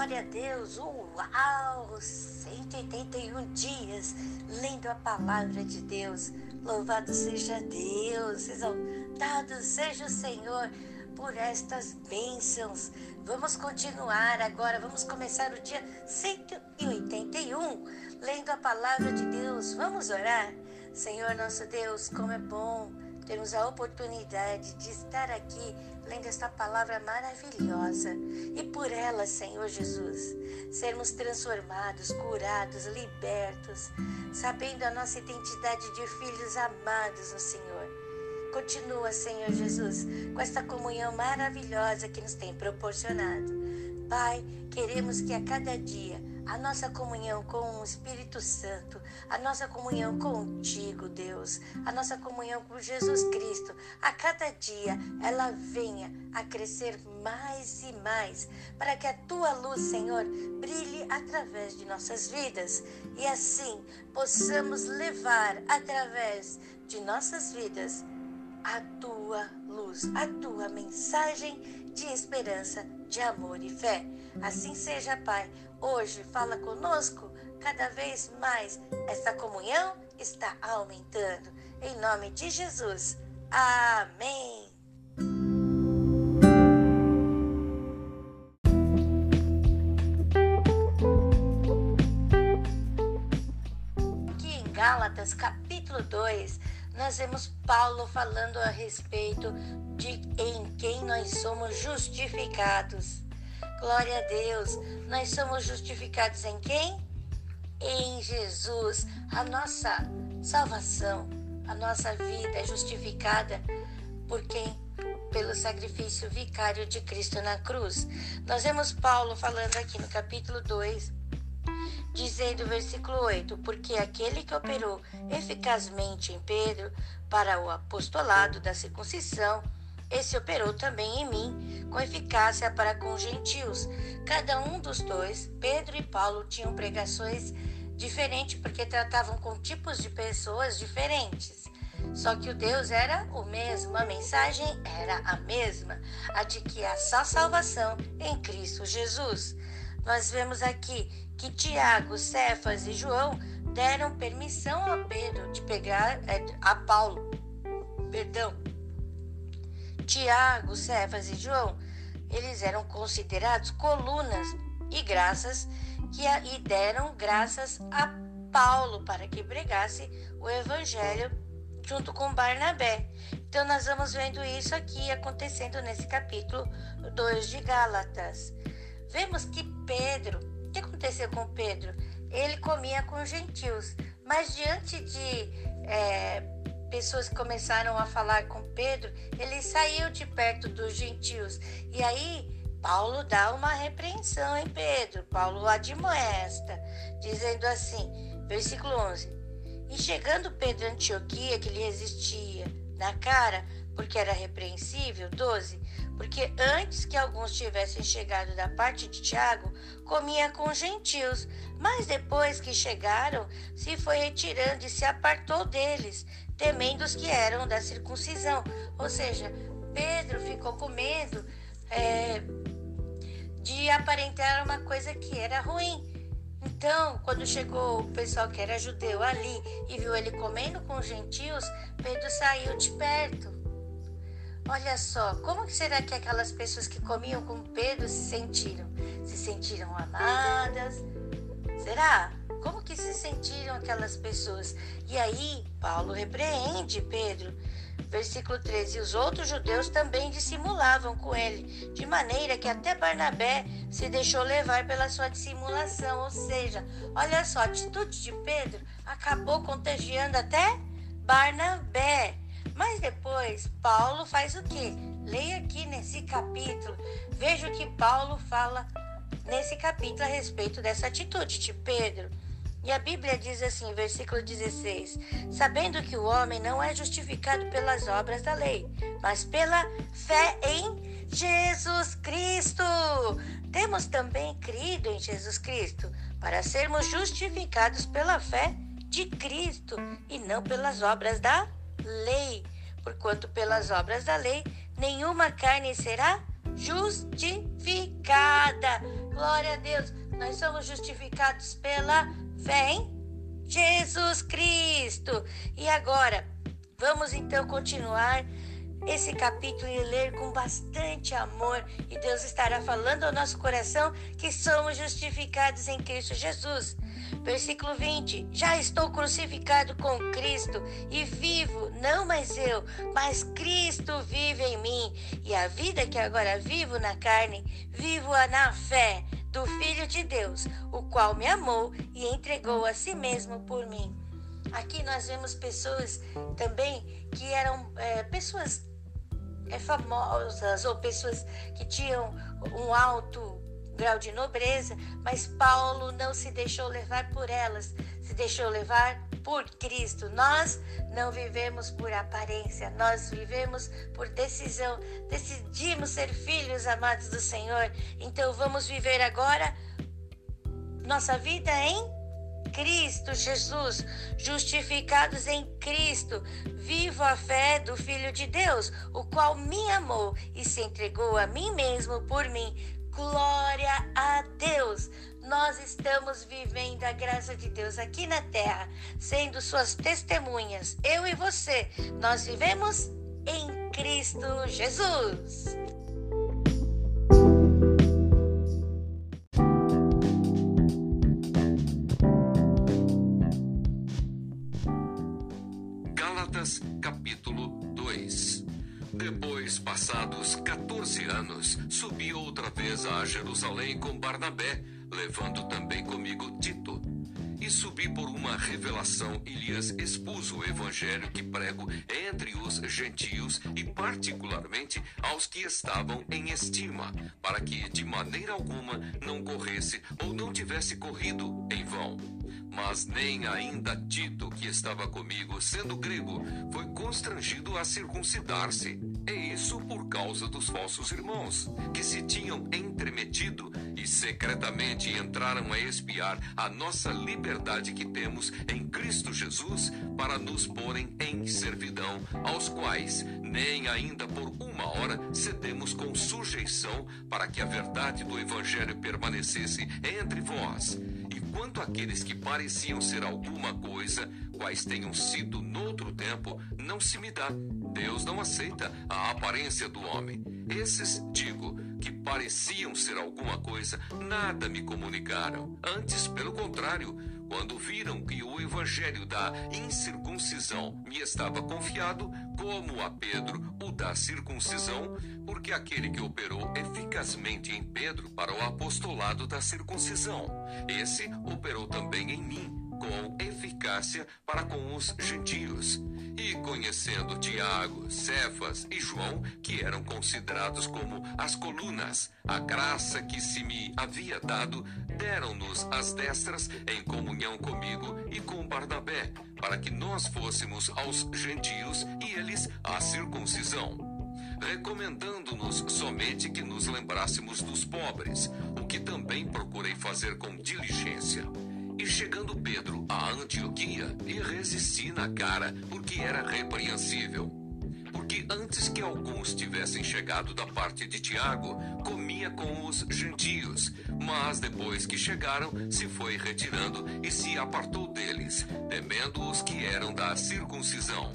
Glória a Deus! Uau! 181 dias lendo a palavra de Deus. Louvado seja Deus! Exaltado seja o Senhor por estas bênçãos. Vamos continuar agora, vamos começar o dia 181 lendo a palavra de Deus. Vamos orar? Senhor nosso Deus, como é bom termos a oportunidade de estar aqui lendo esta palavra maravilhosa e por ela, Senhor Jesus, sermos transformados, curados, libertos, sabendo a nossa identidade de filhos amados no Senhor. Continua, Senhor Jesus, com esta comunhão maravilhosa que nos tem proporcionado. Pai, queremos que a cada dia a nossa comunhão com o Espírito Santo, a nossa comunhão contigo, Deus, a nossa comunhão com Jesus Cristo, a cada dia ela venha a crescer mais e mais, para que a tua luz, Senhor, brilhe através de nossas vidas e assim possamos levar através de nossas vidas a tua luz, a tua mensagem de esperança, de amor e fé. Assim seja, Pai. Hoje fala conosco cada vez mais. Esta comunhão está aumentando. Em nome de Jesus. Amém. Aqui em Gálatas, capítulo 2, nós vemos Paulo falando a respeito de em quem nós somos justificados. Glória a Deus. Nós somos justificados em quem? Em Jesus. A nossa salvação, a nossa vida é justificada por quem? Pelo sacrifício vicário de Cristo na cruz. Nós vemos Paulo falando aqui no capítulo 2, dizendo, versículo 8: Porque aquele que operou eficazmente em Pedro para o apostolado da circuncisão, esse operou também em mim com eficácia para com os gentios. Cada um dos dois, Pedro e Paulo, tinham pregações diferentes porque tratavam com tipos de pessoas diferentes. Só que o Deus era o mesmo, a mensagem era a mesma, a de que há só salvação em Cristo Jesus. Nós vemos aqui que Tiago, Cefas e João deram permissão a Pedro de pegar é, a Paulo, perdão, Tiago, Cefas e João, eles eram considerados colunas e graças que e deram graças a Paulo para que pregasse o evangelho junto com Barnabé. Então nós vamos vendo isso aqui acontecendo nesse capítulo 2 de Gálatas. Vemos que Pedro, o que aconteceu com Pedro? Ele comia com gentios, mas diante de é, pessoas começaram a falar com Pedro, ele saiu de perto dos gentios. E aí Paulo dá uma repreensão em Pedro. Paulo admoesta, dizendo assim, versículo 11: E chegando Pedro a Antioquia, que lhe resistia na cara, porque era repreensível, 12, porque antes que alguns tivessem chegado da parte de Tiago, comia com gentios, mas depois que chegaram, se foi retirando e se apartou deles, temendo os que eram da circuncisão. Ou seja, Pedro ficou com medo é, de aparentar uma coisa que era ruim. Então, quando chegou o pessoal que era judeu ali e viu ele comendo com os gentios, Pedro saiu de perto. Olha só, como será que aquelas pessoas que comiam com Pedro se sentiram? Se sentiram amadas? Será? Como que se sentiram aquelas pessoas? E aí, Paulo repreende Pedro. Versículo 13: E os outros judeus também dissimulavam com ele, de maneira que até Barnabé se deixou levar pela sua dissimulação. Ou seja, olha só, a atitude de Pedro acabou contagiando até Barnabé. Mas depois, Paulo faz o quê? Leia aqui nesse capítulo. Veja o que Paulo fala nesse capítulo a respeito dessa atitude de Pedro. E a Bíblia diz assim, versículo 16: Sabendo que o homem não é justificado pelas obras da lei, mas pela fé em Jesus Cristo. Temos também crido em Jesus Cristo para sermos justificados pela fé de Cristo e não pelas obras da lei. Porquanto pelas obras da lei nenhuma carne será justificada. Glória a Deus. Nós somos justificados pela fé em Jesus Cristo. E agora, vamos então continuar esse capítulo e ler com bastante amor, e Deus estará falando ao nosso coração que somos justificados em Cristo Jesus. Versículo 20: Já estou crucificado com Cristo e vivo, não mais eu, mas Cristo vive em mim. E a vida que agora vivo na carne, vivo-a na fé do Filho de Deus, o qual me amou e entregou a si mesmo por mim. Aqui nós vemos pessoas também que eram é, pessoas é, famosas ou pessoas que tinham um alto grau de nobreza, mas Paulo não se deixou levar por elas, se deixou levar por Cristo. Nós não vivemos por aparência, nós vivemos por decisão. Decidimos ser filhos amados do Senhor. Então vamos viver agora nossa vida em Cristo Jesus, justificados em Cristo, vivo a fé do Filho de Deus, o qual me amou e se entregou a mim mesmo por mim. Glória a Deus! Nós estamos vivendo a graça de Deus aqui na terra, sendo suas testemunhas. Eu e você, nós vivemos em Cristo Jesus. Gálatas capítulo 2 Depois, passados 14 anos, subi outra vez a Jerusalém com Barnabé, levando também comigo Tito. E subi por uma revelação e lhes expus o evangelho que prego entre os gentios e particularmente aos que estavam em estima, para que de maneira alguma não corresse ou não tivesse corrido em vão. Mas nem ainda Tito, que estava comigo, sendo grego, foi constrangido a circuncidar-se. Isso por causa dos falsos irmãos, que se tinham entremetido e secretamente entraram a espiar a nossa liberdade que temos em Cristo Jesus para nos porem em servidão, aos quais nem ainda por uma hora cedemos com sujeição para que a verdade do Evangelho permanecesse entre vós. E quanto àqueles que pareciam ser alguma coisa, quais tenham sido noutro tempo, não se me dá. Deus não aceita a aparência do homem. Esses, digo, que pareciam ser alguma coisa, nada me comunicaram. Antes, pelo contrário, quando viram que o evangelho da incircuncisão me estava confiado, como a Pedro o da circuncisão, porque aquele que operou eficazmente em Pedro para o apostolado da circuncisão, esse operou também em mim com eficácia para com os gentios. E conhecendo Tiago, Cefas e João, que eram considerados como as colunas, a graça que se me havia dado, deram-nos as destras em comunhão comigo e com Barnabé, para que nós fôssemos aos gentios e eles à circuncisão recomendando-nos somente que nos lembrássemos dos pobres, o que também procurei fazer com diligência. E chegando Pedro a Antioquia, e resisti na cara, porque era repreensível. Porque antes que alguns tivessem chegado da parte de Tiago, comia com os gentios, mas depois que chegaram, se foi retirando e se apartou deles, temendo os que eram da circuncisão.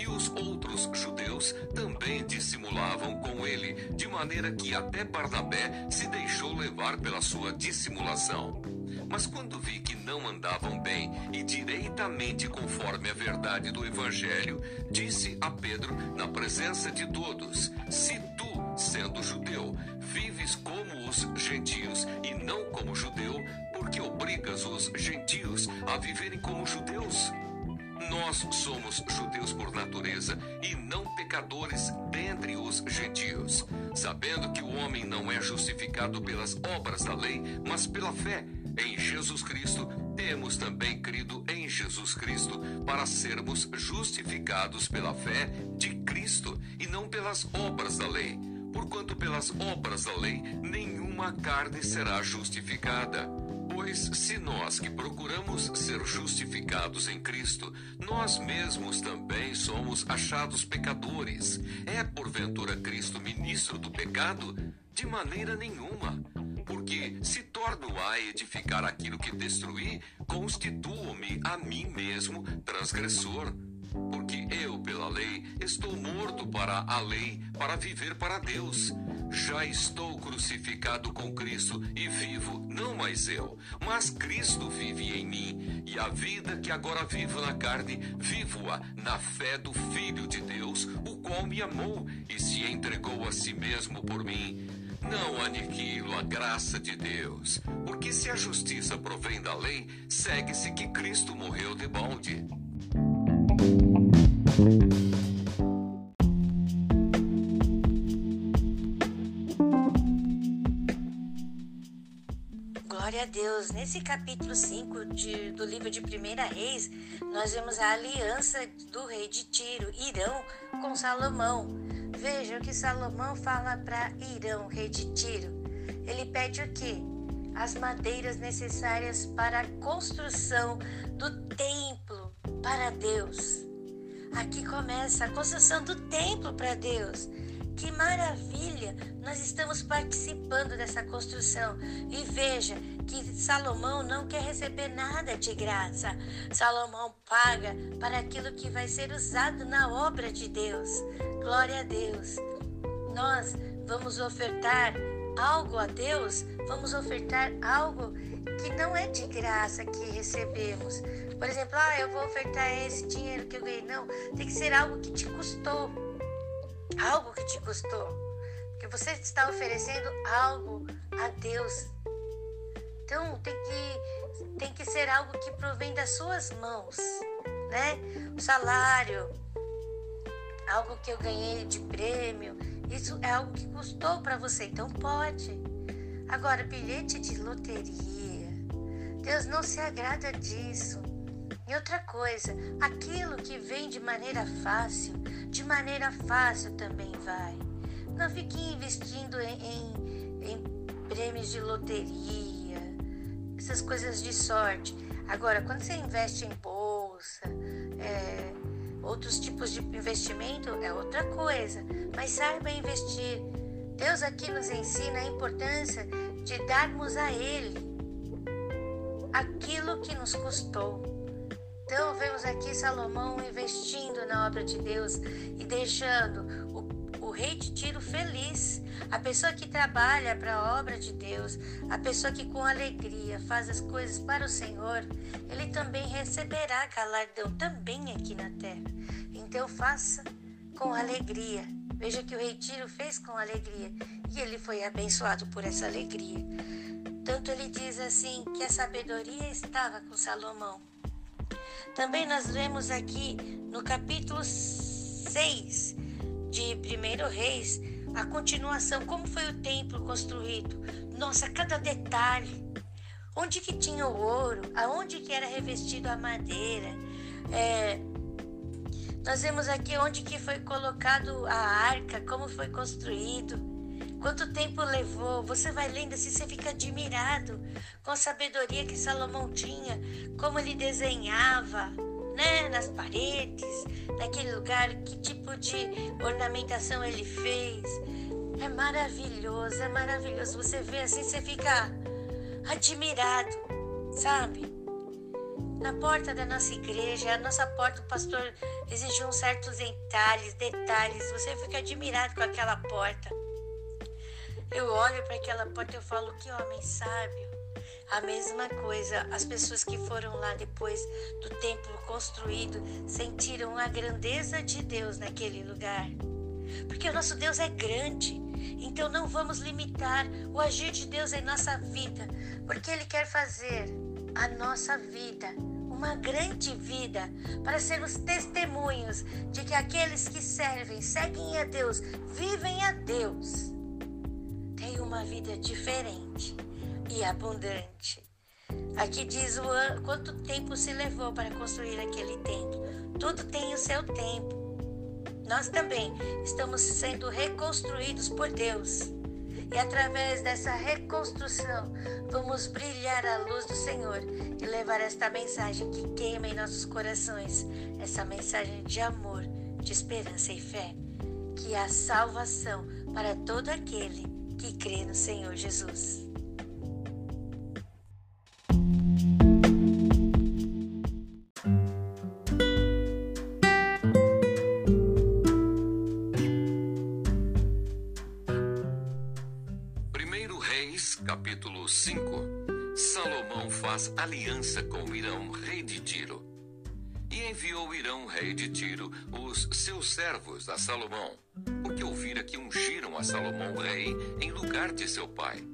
E os outros judeus também dissimulavam com ele, de maneira que até Barnabé se deixou levar pela sua dissimulação. Mas quando vi que não andavam bem e direitamente conforme a verdade do Evangelho, disse a Pedro, na presença de todos: Se tu, sendo judeu, vives como os gentios e não como judeu, porque obrigas os gentios a viverem como judeus? Nós somos judeus por natureza e não pecadores dentre os gentios, sabendo que o homem não é justificado pelas obras da lei, mas pela fé em Jesus Cristo, temos também crido em Jesus Cristo para sermos justificados pela fé de Cristo e não pelas obras da lei. Porquanto pelas obras da lei nenhuma carne será justificada. Pois se nós que procuramos ser justificados em Cristo, nós mesmos também somos achados pecadores, é porventura Cristo ministro do pecado? De maneira nenhuma porque se torno a edificar aquilo que destruí, constituo-me a mim mesmo transgressor. Porque eu, pela lei, estou morto para a lei, para viver para Deus. Já estou crucificado com Cristo e vivo, não mais eu, mas Cristo vive em mim. E a vida que agora vivo na carne, vivo-a na fé do Filho de Deus, o qual me amou e se entregou a si mesmo por mim. Não aniquilo a graça de Deus, porque se a justiça provém da lei, segue-se que Cristo morreu de balde. Glória a Deus. Nesse capítulo 5 de, do livro de Primeira Reis, nós vemos a aliança do rei de Tiro, Irão, com Salomão. Veja o que Salomão fala para Irão, rei de Tiro. Ele pede o quê? As madeiras necessárias para a construção do templo para Deus. Aqui começa a construção do templo para Deus. Que maravilha! Nós estamos participando dessa construção. E veja que Salomão não quer receber nada de graça. Salomão paga para aquilo que vai ser usado na obra de Deus. Glória a Deus. Nós vamos ofertar algo a Deus, vamos ofertar algo que não é de graça que recebemos. Por exemplo, ah, eu vou ofertar esse dinheiro que eu ganhei. Não, tem que ser algo que te custou. Algo que te custou. Porque você está oferecendo algo a Deus. Então tem que, tem que ser algo que provém das suas mãos, né? O salário, algo que eu ganhei de prêmio, isso é algo que custou para você, então pode. Agora, bilhete de loteria, Deus não se agrada disso. E outra coisa, aquilo que vem de maneira fácil, de maneira fácil também vai. Não fique investindo em, em, em prêmios de loteria, essas coisas de sorte. Agora, quando você investe em bolsa, é, outros tipos de investimento, é outra coisa. Mas saiba investir. Deus aqui nos ensina a importância de darmos a Ele aquilo que nos custou. Então, vemos aqui Salomão investindo na obra de Deus e deixando o, o rei de Tiro feliz. A pessoa que trabalha para a obra de Deus, a pessoa que com alegria faz as coisas para o Senhor, ele também receberá galardão também aqui na terra. Então, faça com alegria. Veja que o rei Tiro fez com alegria e ele foi abençoado por essa alegria. Tanto ele diz assim que a sabedoria estava com Salomão. Também nós vemos aqui no capítulo 6 de 1 Reis a continuação, como foi o templo construído. Nossa, cada detalhe. Onde que tinha o ouro, aonde que era revestido a madeira. É, nós vemos aqui onde que foi colocado a arca, como foi construído. Quanto tempo levou? Você vai lendo assim, você fica admirado com a sabedoria que Salomão tinha, como ele desenhava, né, nas paredes, naquele lugar, que tipo de ornamentação ele fez. É maravilhoso, é maravilhoso. Você vê assim, você fica admirado, sabe? Na porta da nossa igreja, a nossa porta, o pastor exigiu certos detalhes, detalhes. Você fica admirado com aquela porta. Eu olho para aquela porta e falo, que homem sábio. A mesma coisa, as pessoas que foram lá depois do templo construído sentiram a grandeza de Deus naquele lugar. Porque o nosso Deus é grande, então não vamos limitar o agir de Deus em nossa vida, porque Ele quer fazer a nossa vida uma grande vida para sermos testemunhos de que aqueles que servem, seguem a Deus, vivem a Deus tem uma vida diferente e abundante. Aqui diz o ano, quanto tempo se levou para construir aquele templo. Tudo tem o seu tempo. Nós também estamos sendo reconstruídos por Deus. E através dessa reconstrução, vamos brilhar a luz do Senhor e levar esta mensagem que queima em nossos corações essa mensagem de amor, de esperança e fé que é a salvação para todo aquele que crê no Senhor Jesus. Primeiro Reis, capítulo 5. Salomão faz aliança com Irão, rei de Tiro. Enviou Irão, rei de Tiro, os seus servos a Salomão, porque ouvira que ungiram a Salomão rei em lugar de seu pai,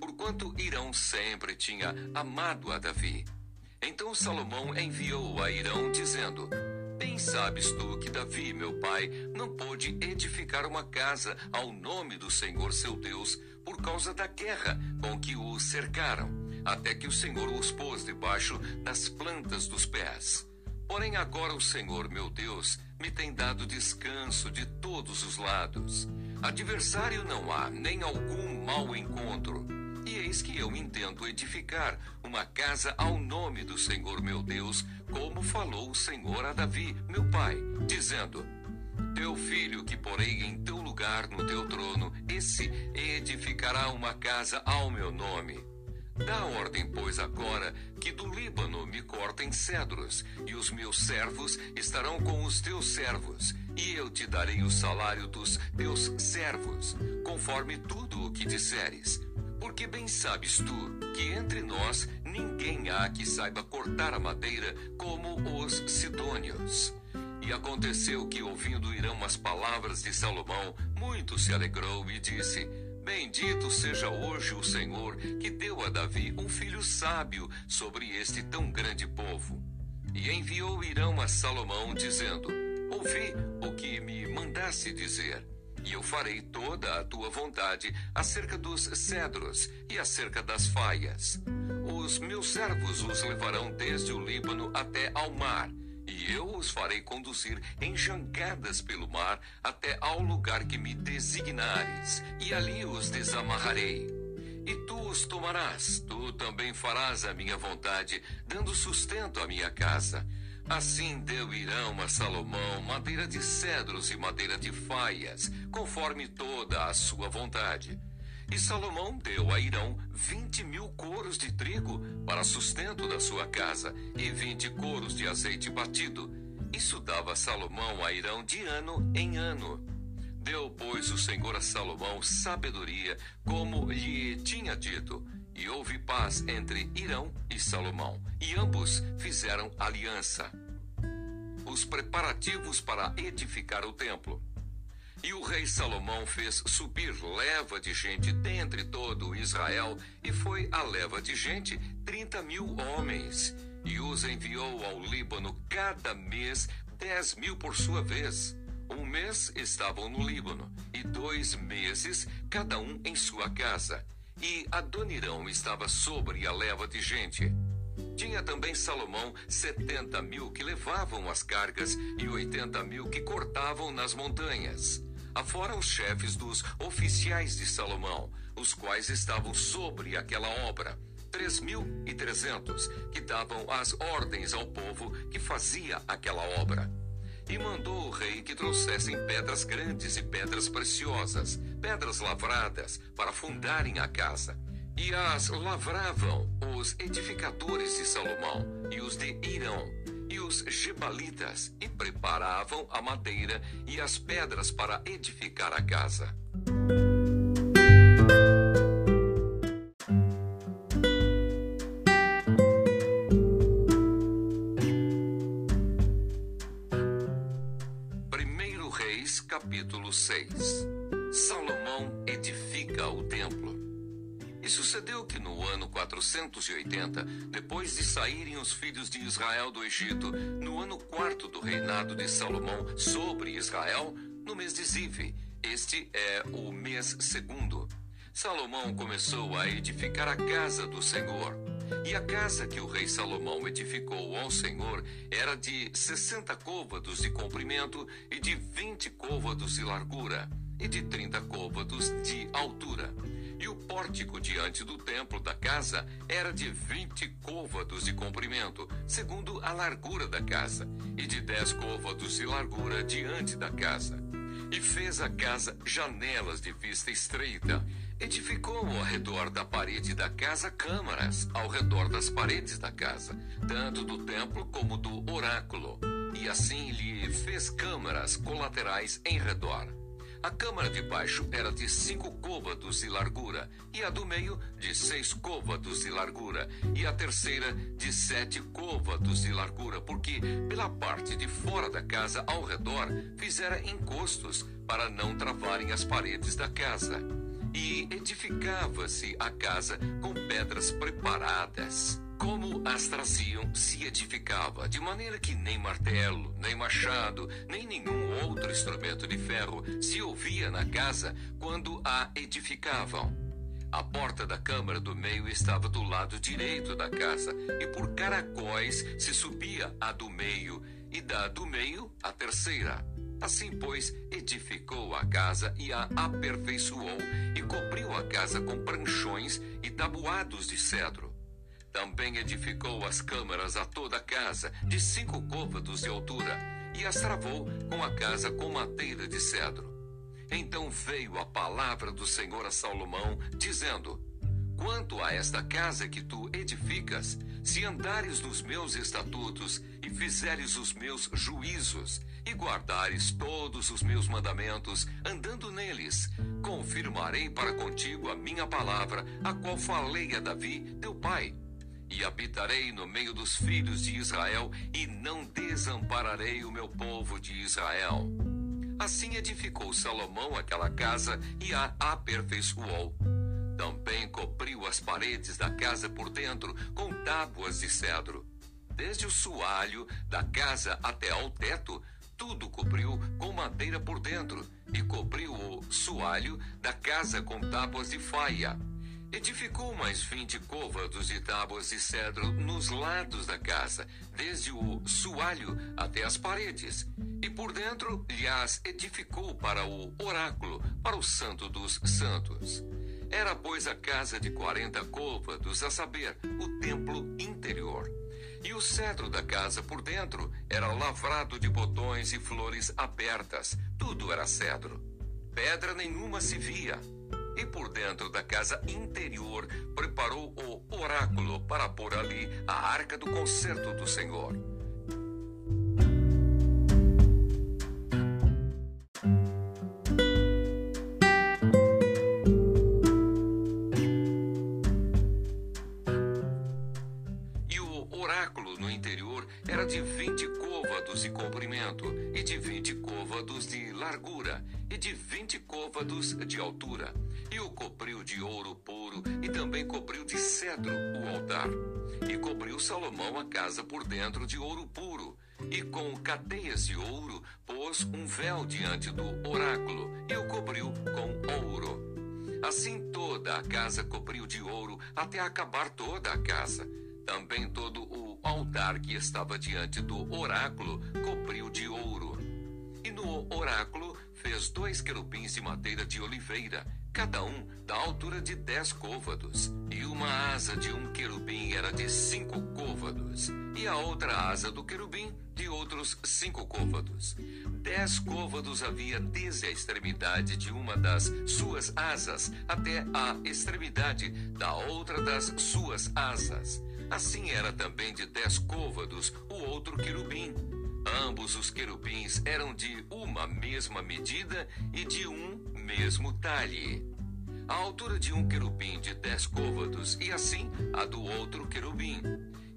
porquanto Irão sempre tinha amado a Davi. Então Salomão enviou a Irão, dizendo: Bem sabes tu que Davi, meu pai, não pôde edificar uma casa ao nome do Senhor seu Deus por causa da guerra com que o cercaram, até que o Senhor os pôs debaixo das plantas dos pés. Porém, agora o Senhor, meu Deus, me tem dado descanso de todos os lados. Adversário não há, nem algum mau encontro e eis que eu intento edificar uma casa ao nome do Senhor meu Deus, como falou o Senhor a Davi, meu pai, dizendo: Teu filho que porei em teu lugar no teu trono, esse edificará uma casa ao meu nome. Dá ordem, pois, agora que do Líbano me cortem cedros, e os meus servos estarão com os teus servos, e eu te darei o salário dos teus servos, conforme tudo o que disseres. Porque bem sabes tu que entre nós ninguém há que saiba cortar a madeira como os sidônios. E aconteceu que, ouvindo Irão as palavras de Salomão, muito se alegrou e disse: Bendito seja hoje o Senhor, que deu a Davi um filho sábio sobre este tão grande povo. E enviou Irão a Salomão, dizendo: Ouvi o que me mandasse dizer e eu farei toda a tua vontade acerca dos cedros e acerca das faias. Os meus servos os levarão desde o Líbano até ao mar, e eu os farei conduzir em jangadas pelo mar até ao lugar que me designares, e ali os desamarrarei. E tu os tomarás, tu também farás a minha vontade, dando sustento à minha casa Assim deu Irão a Salomão madeira de cedros e madeira de faias, conforme toda a sua vontade. E Salomão deu a Irão vinte mil coros de trigo para sustento da sua casa e vinte coros de azeite batido. Isso dava Salomão a Irão de ano em ano. Deu, pois, o Senhor a Salomão sabedoria, como lhe tinha dito e houve paz entre Irão e Salomão, e ambos fizeram aliança. Os preparativos para edificar o templo. E o rei Salomão fez subir leva de gente dentre todo Israel, e foi a leva de gente trinta mil homens, e os enviou ao Líbano cada mês dez mil por sua vez. Um mês estavam no Líbano, e dois meses cada um em sua casa e Adonirão estava sobre a leva de gente. Tinha também Salomão setenta mil que levavam as cargas e oitenta mil que cortavam nas montanhas. Afora os chefes dos oficiais de Salomão, os quais estavam sobre aquela obra, três mil e trezentos, que davam as ordens ao povo que fazia aquela obra. E mandou o rei que trouxessem pedras grandes e pedras preciosas, pedras lavradas, para fundarem a casa. E as lavravam os edificadores de Salomão e os de Irão e os gebalitas, e preparavam a madeira e as pedras para edificar a casa. Sucedeu que no ano 480, depois de saírem os filhos de Israel do Egito, no ano quarto do reinado de Salomão sobre Israel, no mês de Zive, este é o mês segundo, Salomão começou a edificar a casa do Senhor. E a casa que o rei Salomão edificou ao Senhor era de sessenta côvados de comprimento e de vinte côvados de largura e de trinta côvados de altura. E o pórtico diante do templo da casa era de vinte côvados de comprimento, segundo a largura da casa, e de dez côvados de largura diante da casa. E fez a casa janelas de vista estreita, Edificou ao redor da parede da casa câmaras, ao redor das paredes da casa, tanto do templo como do oráculo, e assim lhe fez câmaras colaterais em redor. A câmara de baixo era de cinco côvados de largura, e a do meio de seis côvados de largura, e a terceira de sete côvados de largura, porque pela parte de fora da casa ao redor fizera encostos para não travarem as paredes da casa. E edificava-se a casa com pedras preparadas como as traziam, se edificava, de maneira que nem martelo, nem machado, nem nenhum outro instrumento de ferro se ouvia na casa quando a edificavam. A porta da câmara do meio estava do lado direito da casa, e por caracóis se subia a do meio, e da do meio a terceira. Assim, pois, edificou a casa e a aperfeiçoou, e cobriu a casa com pranchões e tabuados de cedro também edificou as câmaras a toda a casa, de cinco côvados de altura, e as travou com a casa com madeira de cedro. Então veio a palavra do Senhor a Salomão, dizendo: Quanto a esta casa que tu edificas, se andares nos meus estatutos e fizeres os meus juízos, e guardares todos os meus mandamentos, andando neles, confirmarei para contigo a minha palavra, a qual falei a Davi, teu pai e habitarei no meio dos filhos de Israel, e não desampararei o meu povo de Israel. Assim edificou Salomão aquela casa e a aperfeiçoou. Também cobriu as paredes da casa por dentro com tábuas de cedro. Desde o soalho da casa até ao teto, tudo cobriu com madeira por dentro, e cobriu o soalho da casa com tábuas de faia. Edificou mais vinte côvados de tábuas de cedro nos lados da casa, desde o soalho até as paredes, e por dentro lhes edificou para o oráculo, para o santo dos santos. Era, pois, a casa de quarenta côvados, a saber, o templo interior. E o cedro da casa por dentro era lavrado de botões e flores abertas, tudo era cedro. Pedra nenhuma se via e por dentro da casa interior preparou o oráculo para pôr ali a arca do concerto do Senhor. E o oráculo no interior era de vinte côvados de comprimento e de vinte côvados de largura de vinte côvados de altura e o cobriu de ouro puro, e também cobriu de cedro o altar. E cobriu Salomão a casa por dentro de ouro puro, e com cadeias de ouro pôs um véu diante do oráculo, e o cobriu com ouro. Assim toda a casa cobriu de ouro, até acabar toda a casa. Também todo o altar que estava diante do oráculo cobriu de ouro. E no oráculo fez dois querubins de madeira de oliveira, cada um da altura de dez côvados, e uma asa de um querubim era de cinco côvados, e a outra asa do querubim de outros cinco côvados. Dez côvados havia desde a extremidade de uma das suas asas até a extremidade da outra das suas asas. Assim era também de dez côvados o outro querubim. Ambos os querubins eram de uma mesma medida e de um mesmo talhe. A altura de um querubim de dez côvados e assim a do outro querubim.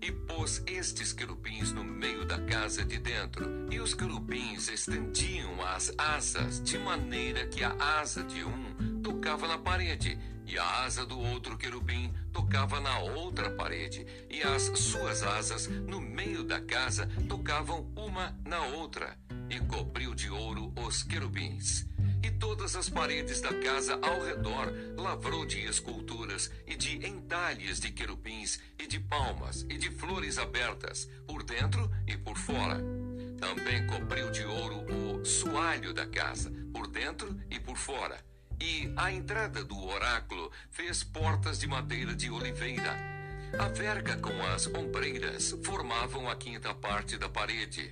E pôs estes querubins no meio da casa de dentro, e os querubins estendiam as asas, de maneira que a asa de um tocava na parede, e a asa do outro querubim tocava na outra parede, e as suas asas no meio da casa tocavam uma na outra, e cobriu de ouro os querubins. E todas as paredes da casa ao redor lavrou de esculturas e de entalhes de querubins e de palmas e de flores abertas, por dentro e por fora. Também cobriu de ouro o soalho da casa, por dentro e por fora. E à entrada do oráculo fez portas de madeira de oliveira. A verga com as ombreiras formavam a quinta parte da parede.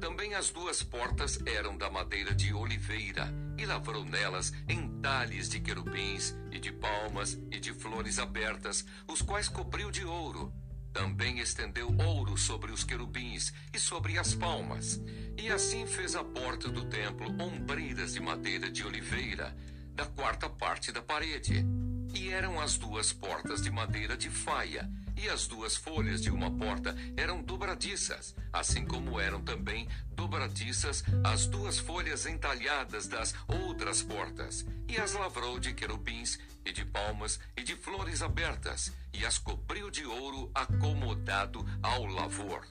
Também as duas portas eram da madeira de oliveira, e lavrou nelas entalhes de querubins, e de palmas, e de flores abertas, os quais cobriu de ouro. Também estendeu ouro sobre os querubins e sobre as palmas. E assim fez a porta do templo ombreiras de madeira de oliveira, da quarta parte da parede. E eram as duas portas de madeira de faia, e as duas folhas de uma porta eram dobradiças, assim como eram também dobradiças as duas folhas entalhadas das outras portas, e as lavrou de querubins e de palmas e de flores abertas, e as cobriu de ouro acomodado ao lavor.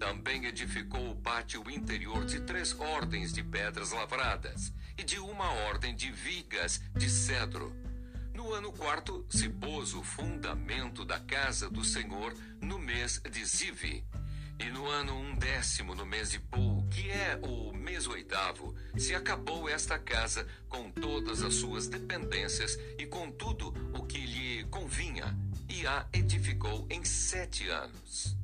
Também edificou o pátio interior de três ordens de pedras lavradas e de uma ordem de vigas de cedro no ano quarto se pôs o fundamento da casa do Senhor no mês de Ziv. E no ano undécimo, no mês de Pou, que é o mês oitavo, se acabou esta casa com todas as suas dependências e com tudo o que lhe convinha, e a edificou em sete anos.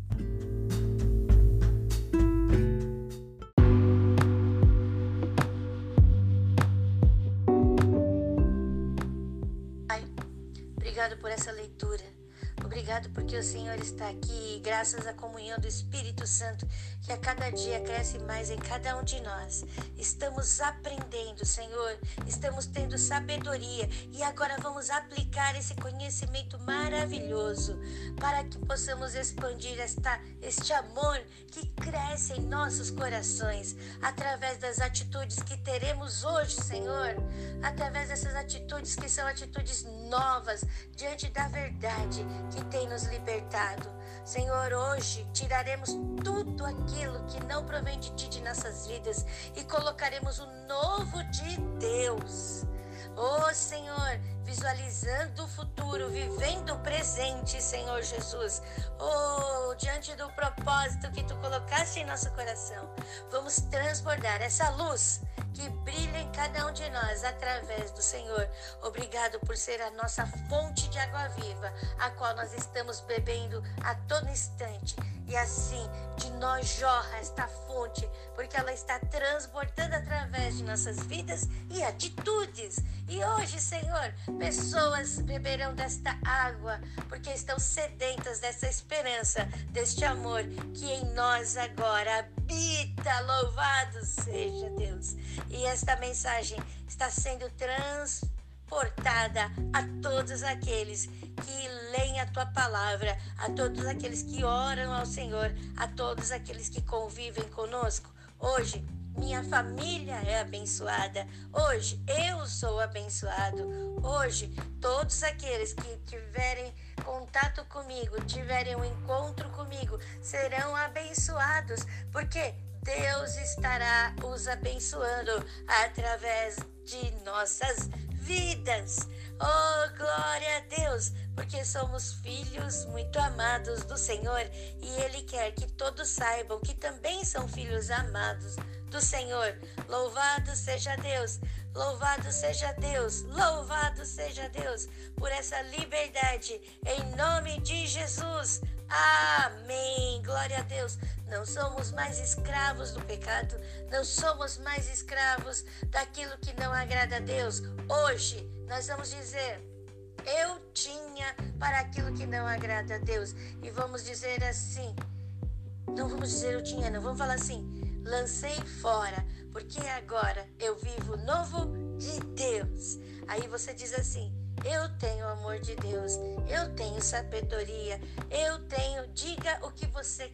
Obrigado por essa leitura. Obrigado porque o Senhor está aqui, graças à comunhão do Espírito Santo, que a cada dia cresce mais em cada um de nós. Estamos aprendendo, Senhor, estamos tendo sabedoria. E agora vamos aplicar esse conhecimento maravilhoso para que possamos expandir esta, este amor que cresce em nossos corações através das atitudes que teremos hoje, Senhor, através dessas atitudes que são atitudes novas diante da verdade que tem nos libertado. Senhor, hoje tiraremos tudo aquilo que não provém de ti de nossas vidas e colocaremos o novo de Deus. Oh Senhor, visualizando o futuro, vivendo o presente, Senhor Jesus. Oh, diante do propósito que tu colocaste em nosso coração, vamos transbordar essa luz que brilha em cada um de nós através do Senhor. Obrigado por ser a nossa fonte de água viva, a qual nós estamos bebendo a todo instante. E assim de nós jorra esta fonte, porque ela está transbordando através de nossas vidas e atitudes. E hoje, Senhor, pessoas beberão desta água, porque estão sedentas dessa esperança, deste amor que em nós agora habita. Louvado seja Deus. E esta mensagem está sendo transportada a todos aqueles que leem a tua palavra, a todos aqueles que oram ao Senhor, a todos aqueles que convivem conosco. Hoje, minha família é abençoada. Hoje eu sou abençoado. Hoje, todos aqueles que tiverem contato comigo, tiverem um encontro comigo, serão abençoados, porque Deus estará os abençoando através de nossas vidas. Oh, glória a Deus, porque somos filhos muito amados do Senhor e Ele quer que todos saibam que também são filhos amados do Senhor. Louvado seja Deus, louvado seja Deus, louvado seja Deus por essa liberdade, em nome de Jesus. Amém. Glória a Deus. Não somos mais escravos do pecado, não somos mais escravos daquilo que não agrada a Deus. Hoje nós vamos dizer: eu tinha para aquilo que não agrada a Deus. E vamos dizer assim: não vamos dizer eu tinha, não, vamos falar assim: lancei fora, porque agora eu vivo novo de Deus. Aí você diz assim: eu tenho amor de Deus, eu tenho sabedoria, eu tenho. Diga o que você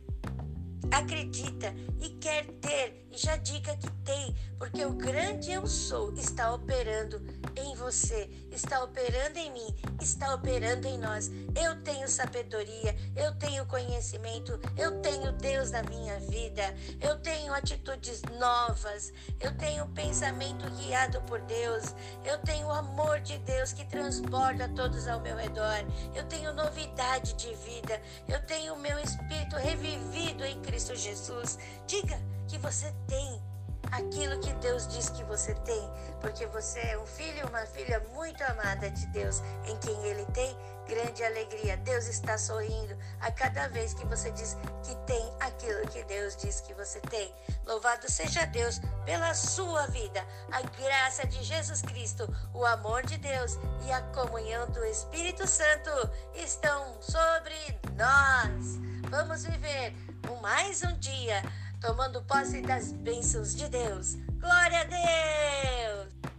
acredita e quer ter, e já diga que tem, porque o grande eu sou está operando em você, está operando em mim, está operando em nós. Eu tenho sabedoria, eu tenho conhecimento, eu tenho Deus na minha vida, eu tenho atitudes novas, eu tenho pensamento guiado por Deus, eu tenho o amor de Deus que transborda todos ao meu redor, eu tenho novidade de vida, eu tenho o meu espírito revivido em Cristo Jesus. Diga que você tem aquilo que Deus diz que você tem, porque você é um filho, uma filha muito amada de Deus, em quem Ele tem grande alegria. Deus está sorrindo a cada vez que você diz que tem aquilo que Deus diz que você tem. Louvado seja Deus pela sua vida, a graça de Jesus Cristo, o amor de Deus e a comunhão do Espírito Santo estão sobre nós. vamos viver mais um dia tomando posse das bênçãos de Deus. Glória a Deus!